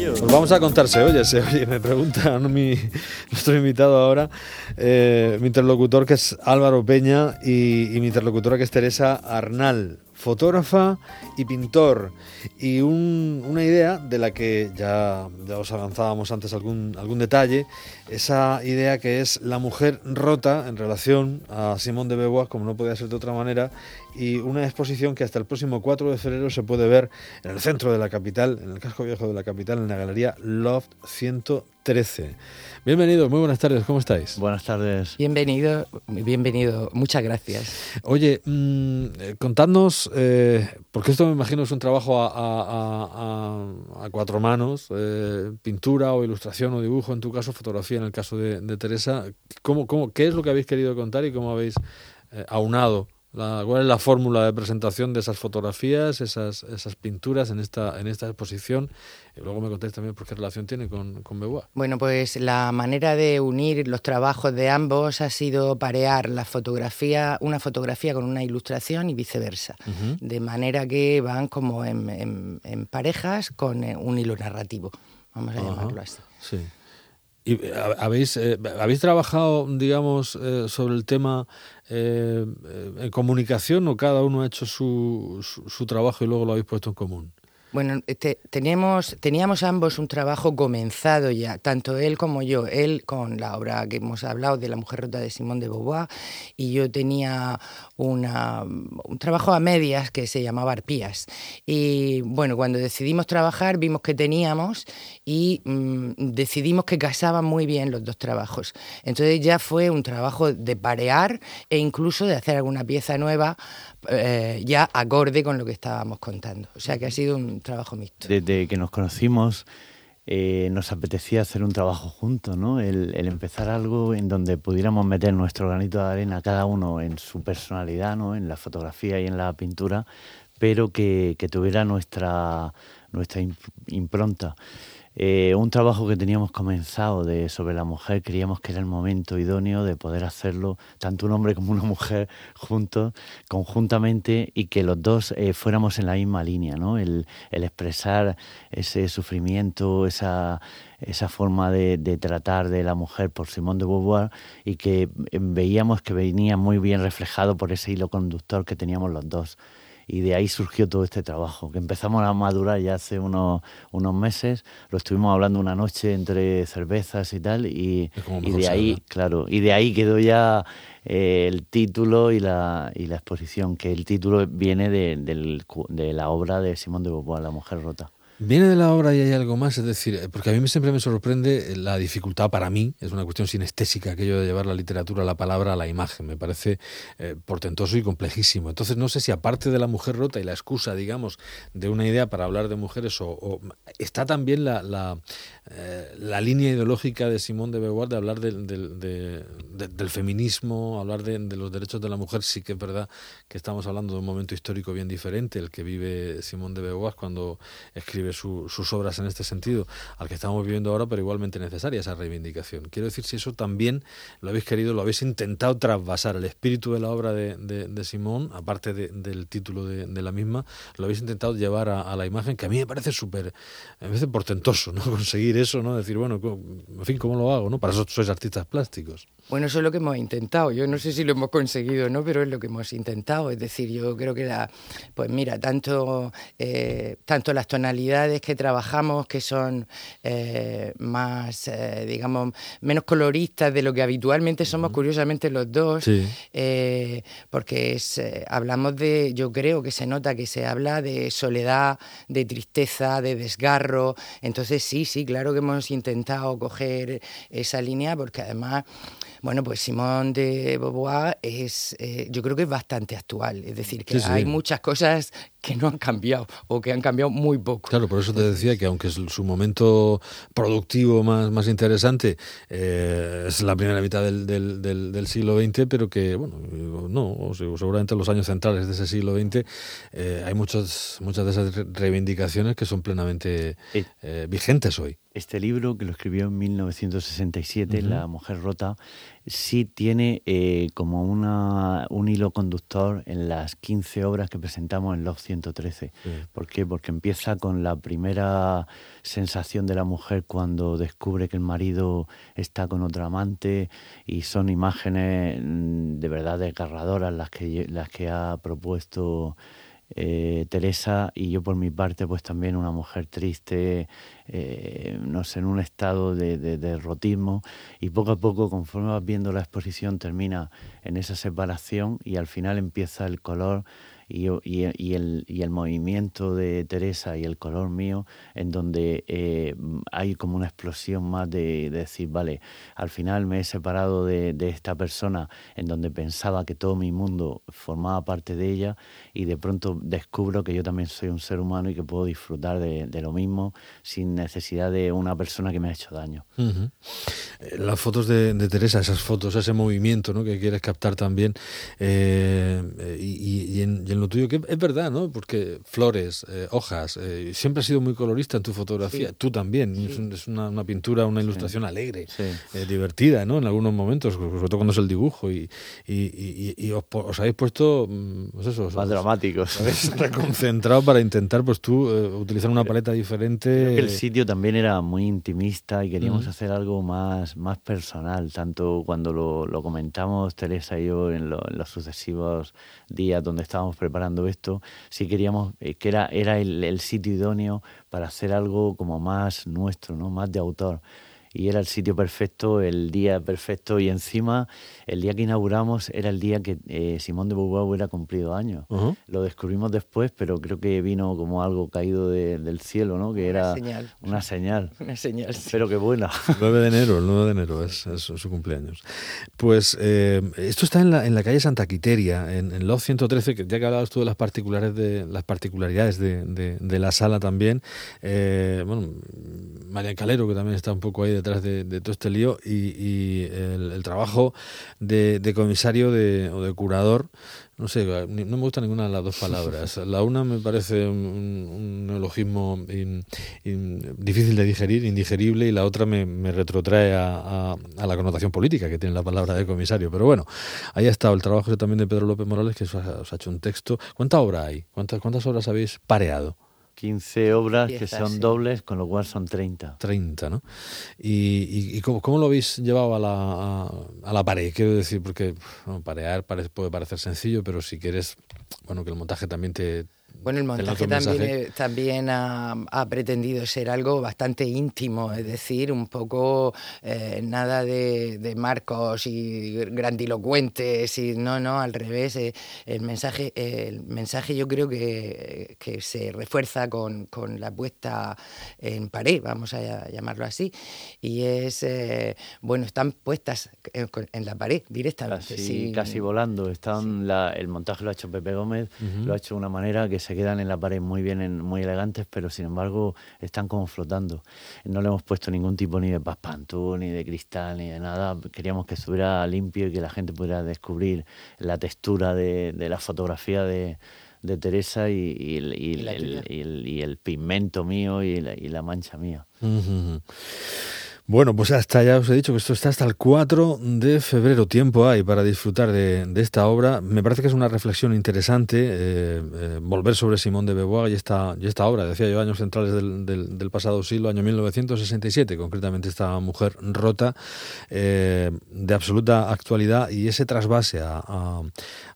ello. Pues vamos a contar, se oye. Me pregunta mi, nuestro invitado ahora, eh, mi interlocutor que es Álvaro Peña y, mi interlocutora que es Teresa Arnal fotógrafa y pintor. Y una idea de la que ya, ya os avanzábamos antes algún, algún detalle, esa idea que es la mujer rota en relación a Simón de Beauvoir, como no podía ser de otra manera, y una exposición que hasta el próximo 4 de febrero se puede ver en el centro de la capital, en el casco viejo de la capital, en la galería Loft 113. Bienvenido, muy buenas tardes, ¿cómo estáis? Buenas tardes. Bienvenido, bienvenido, muchas gracias. Oye, mmm, contadnos, eh, porque esto me imagino es un trabajo a, a, a, cuatro manos, eh, pintura o ilustración o dibujo, en tu caso fotografía, en el caso de, de Teresa, ¿cómo, cómo, ¿qué es lo que habéis querido contar y cómo habéis eh, aunado la, ¿Cuál es la fórmula de presentación de esas fotografías, esas, esas pinturas en esta, en esta exposición? Y luego me contéis también por qué relación tiene con, con. Bueno, pues la manera de unir los trabajos de ambos ha sido parear la fotografía, una fotografía con una ilustración y viceversa. Uh -huh. De manera que van como en, en, en, parejas con eh, un hilo narrativo, vamos a uh -huh. llamarlo así. Sí. ¿Y habéis, eh, habéis trabajado, digamos, eh, sobre el tema eh, en comunicación o cada uno ha hecho su, su, su, trabajo y luego lo habéis puesto en común? Bueno, te, teníamos, teníamos ambos un trabajo comenzado ya, tanto él como yo. Él con la obra que hemos hablado de La mujer rota de Simón de Beauvoir y yo tenía una, un trabajo a medias que se llamaba Arpías. Y bueno, cuando decidimos trabajar vimos que teníamos y mmm, decidimos que casaban muy bien los dos trabajos. Entonces ya fue un trabajo de parear e incluso de hacer alguna pieza nueva eh, ya acorde con lo que estábamos contando. O sea que ha sido un trabajo mixto. Desde que nos conocimos eh, nos apetecía hacer un trabajo juntos, ¿no? El, empezar algo en donde pudiéramos meter nuestro granito de arena, cada uno en su personalidad, ¿no? En la fotografía y en la pintura, pero que, que tuviera nuestra, nuestra impronta. Eh, un trabajo que teníamos comenzado de, sobre la mujer, creíamos que era el momento idóneo de poder hacerlo, tanto un hombre como una mujer, juntos, conjuntamente, y que los dos eh, fuéramos en la misma línea, ¿no? El, expresar ese sufrimiento, esa, esa forma de, de, tratar de la mujer por Simón de Beauvoir, y que eh, veíamos que venía muy bien reflejado por ese hilo conductor que teníamos los dos y de ahí surgió todo este trabajo, que empezamos a madurar ya hace unos, unos meses, lo estuvimos hablando una noche entre cervezas y tal, y, y de ahí, claro, y de ahí quedó ya eh, el título y la, y la exposición, que el título viene de, de, de la obra de Simón de Beauvoir, La mujer rota. Viene de la obra y hay algo más, es decir, porque a mí siempre me sorprende la dificultad para mí, es una cuestión sinestésica aquello de llevar la literatura, la palabra a la imagen, me parece eh, portentoso y complejísimo. Entonces no sé si aparte de la mujer rota y la excusa, digamos, de una idea para hablar de mujeres, o, está también la, la, eh, la, línea ideológica de Simón de Beauvoir de hablar de, del feminismo, hablar de, los derechos de la mujer, sí que es verdad que estamos hablando de un momento histórico bien diferente, el que vive Simón de Beauvoir cuando escribe su, sus obras en este sentido al que estamos viviendo ahora, pero igualmente necesaria esa reivindicación. Quiero decir si eso también lo habéis querido, lo habéis intentado trasvasar, el espíritu de la obra de, de, Simón, aparte del título de, la misma, lo habéis intentado llevar a, a, la imagen, que a mí me parece súper, me parece portentoso, ¿no? Conseguir eso, ¿no? Decir, bueno, en fin, ¿cómo lo hago, no? Para eso sois artistas plásticos. Bueno, eso es lo que hemos intentado. Yo no sé si lo hemos conseguido o no, pero es lo que hemos intentado. Es decir, yo creo que la, pues mira, tanto, eh, tanto las tonalidades que trabajamos, que son eh, más, eh, digamos, menos coloristas de lo que habitualmente somos, curiosamente los dos, sí. Eh, porque es, hablamos de, yo creo que se nota que se habla de soledad, de tristeza, de desgarro. Entonces sí, sí, claro que hemos intentado coger esa línea, porque además bueno, pues Simón de Beauvoir es, eh, yo creo que es bastante actual, es decir, que sí, sí. hay muchas cosas que no han cambiado o que han cambiado muy poco. Claro, por eso te decía que aunque es su momento productivo más, más interesante eh, es la primera mitad del, del, del, del, siglo XX, pero que, bueno, no, seguramente en los años centrales de ese siglo XX eh, hay muchas, muchas de esas reivindicaciones que son plenamente eh, vigentes hoy. Este libro, que lo escribió en 1967, La mujer rota, sí tiene eh, como una, un hilo conductor en las 15 obras que presentamos en Love 113. ¿Por qué? Porque empieza con la primera sensación de la mujer cuando descubre que el marido está con otra amante y son imágenes mm, de verdad desgarradoras las que, las que ha propuesto eh, Teresa y yo por mi parte pues también una mujer triste, eh, no sé, en un estado de, de, derrotismo y poco a poco conforme vas viendo la exposición termina en esa separación y al final empieza el color y, y, el, y, el, movimiento de Teresa y el color mío, en donde eh, hay como una explosión más de, decir, vale, al final me he separado de, de, esta persona en donde pensaba que todo mi mundo formaba parte de ella y de pronto descubro que yo también soy un ser humano y que puedo disfrutar de, de lo mismo sin necesidad de una persona que me ha hecho daño. Eh, las fotos de, Teresa, esas fotos, ese movimiento ¿no? que quieres captar también, eh, y, en, y en lo tuyo, que es verdad, ¿no? Porque flores, eh, hojas, eh, siempre has sido muy colorista en tu fotografía, tú también, es, una, una, pintura, una ilustración alegre, eh, divertida, ¿no? En algunos momentos, sobre todo cuando es el dibujo, y, y, y, os, os, habéis puesto, mm, pues eso, más dramáticos. reconcentrado para intentar, pues tú, utilizar una paleta diferente. el sitio también era muy intimista y queríamos hacer algo más, más personal, tanto cuando lo, lo comentamos Teresa y yo en, lo, en los sucesivos días donde estábamos preparando esto, sí queríamos eh, que era, era el, el, sitio idóneo para hacer algo como más nuestro, ¿no? más de autor y era el sitio perfecto, el día perfecto y encima el día que inauguramos era el día que eh, Simón de Beauvoir hubiera cumplido años. Uh -huh. Lo descubrimos después, pero creo que vino como algo caído de, del cielo, ¿no? Que una era señal. una señal. Una señal. Sí. Pero que buena. El 9 de enero, el 9 de enero es, es su cumpleaños. Pues eh, esto está en la, en la calle Santa Quiteria, en, en Love 113, que ya que hablabas tú de las, particulares de, las particularidades de, de, de la sala también, eh, bueno, María Calero, que también está un poco ahí detrás de, de todo este lío, y, y el, el, trabajo de, de comisario de, o de curador, no sé, no me gusta ninguna de las dos palabras. La una me parece un, un neologismo in, in, difícil de digerir, indigerible, y la otra me, me retrotrae a, a, a, la connotación política que tiene la palabra de comisario. Pero bueno, ahí ha estado el trabajo también de Pedro López Morales, que os ha, os ha hecho un texto. ¿Cuánta obra hay? ¿Cuántas, cuántas obras habéis pareado? 15 obras que son sí. dobles, con lo cual son 30. 30, ¿no? ¿Y, y, y cómo, cómo, lo habéis llevado a la, a, a la pared? Quiero decir, porque bueno, parear parece, puede parecer sencillo, pero si quieres, bueno, que el montaje también te, bueno, el montaje también, también ha, ha, pretendido ser algo bastante íntimo, es decir, un poco eh, nada de, de, marcos y grandilocuentes, y no, no, al revés. Eh, el, mensaje, el mensaje yo creo que, que se refuerza con, con, la puesta en pared, vamos a llamarlo así, y es, eh, bueno, están puestas en, en, la pared directamente. Casi, sí. casi volando. Están sí. la, el montaje lo ha hecho Pepe Gómez, uh -huh. lo ha hecho de una manera que se quedan en la pared muy bien, en, muy elegantes, pero sin embargo están como flotando. No le hemos puesto ningún tipo ni de paspantú, ni de cristal, ni de nada. Queríamos que estuviera limpio y que la gente pudiera descubrir la textura de, de la fotografía de, de Teresa y, y, el, ¿Y, el, el, y, el, pigmento mío y la, la mancha mía. Uh -huh. Bueno, pues hasta ya os he dicho que esto está hasta el 4 de febrero. Tiempo hay para disfrutar de, esta obra. Me parece que es una reflexión interesante eh, eh, volver sobre Simón de Beauvoir y esta, y esta obra. Decía yo, años centrales del, pasado siglo, año 1967, concretamente esta mujer rota, eh, de absoluta actualidad y ese trasvase a,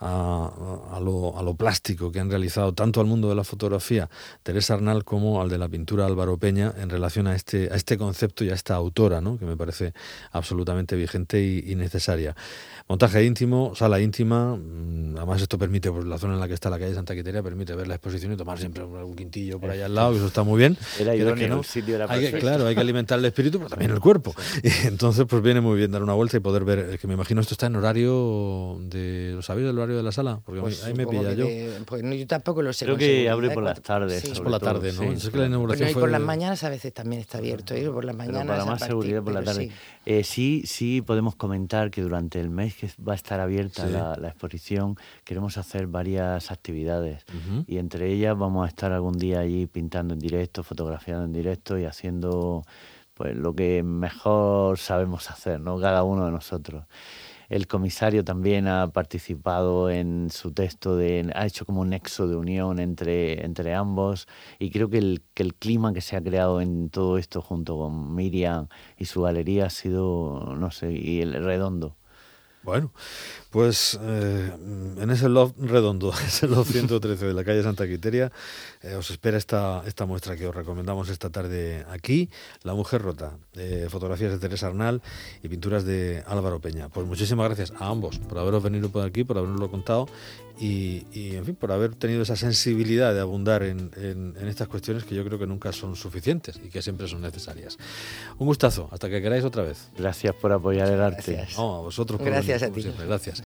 a lo plástico que han realizado tanto al mundo de la fotografía Teresa Arnal como al de la pintura Álvaro Peña en relación a este, a este concepto y a esta autora ¿no? que me parece absolutamente vigente y, y, necesaria. Montaje íntimo, sala íntima, mm, además esto permite, pues la zona en la que está la calle Santa Quiteria, permite ver la exposición y tomar siempre un quintillo por allá al lado, eso está muy bien. Era idóneo, no, el sitio era hay que, Claro, hay que alimentar el espíritu, pero también el cuerpo. Y entonces, pues viene muy bien dar una vuelta y poder ver, que me imagino esto está en horario de, ¿lo sabéis del horario de la sala? Porque pues ahí me pilla yo. De, pues no, yo tampoco lo sé. Creo que abre por las tardes. Sí. Es por la tarde, ¿no? Sí, es que la inauguración bueno, y por las mañanas a veces también está abierto, ¿eh? por las mañanas. Pero para más seguridad por la tarde. Sí. Eh, sí, sí podemos comentar que durante el mes que va a estar abierta sí. la, la, exposición queremos hacer varias actividades uh -huh. y entre ellas vamos a estar algún día allí pintando en directo, fotografiando en directo y haciendo pues lo que mejor sabemos hacer, ¿no? Cada uno de nosotros. El comisario también ha participado en su texto, de, ha hecho como un nexo de unión entre, entre ambos y creo que el, que el clima que se ha creado en todo esto junto con Miriam y su galería ha sido, no sé, y el redondo. Bueno, pues eh, en ese loft redondo, ese loft 113 de la calle Santa Quiteria, eh, os espera esta, esta muestra que os recomendamos esta tarde aquí, La Mujer Rota, fotografías de Teresa Arnal y pinturas de Álvaro Peña. Pues muchísimas gracias a ambos por haberos venido por aquí, por habernoslo contado y, en fin, por haber tenido esa sensibilidad de abundar en, en, estas cuestiones que yo creo que nunca son suficientes y que siempre son necesarias. Un gustazo, hasta que queráis otra vez. Gracias por apoyar el arte. a vosotros Gracias a ti. Gracias.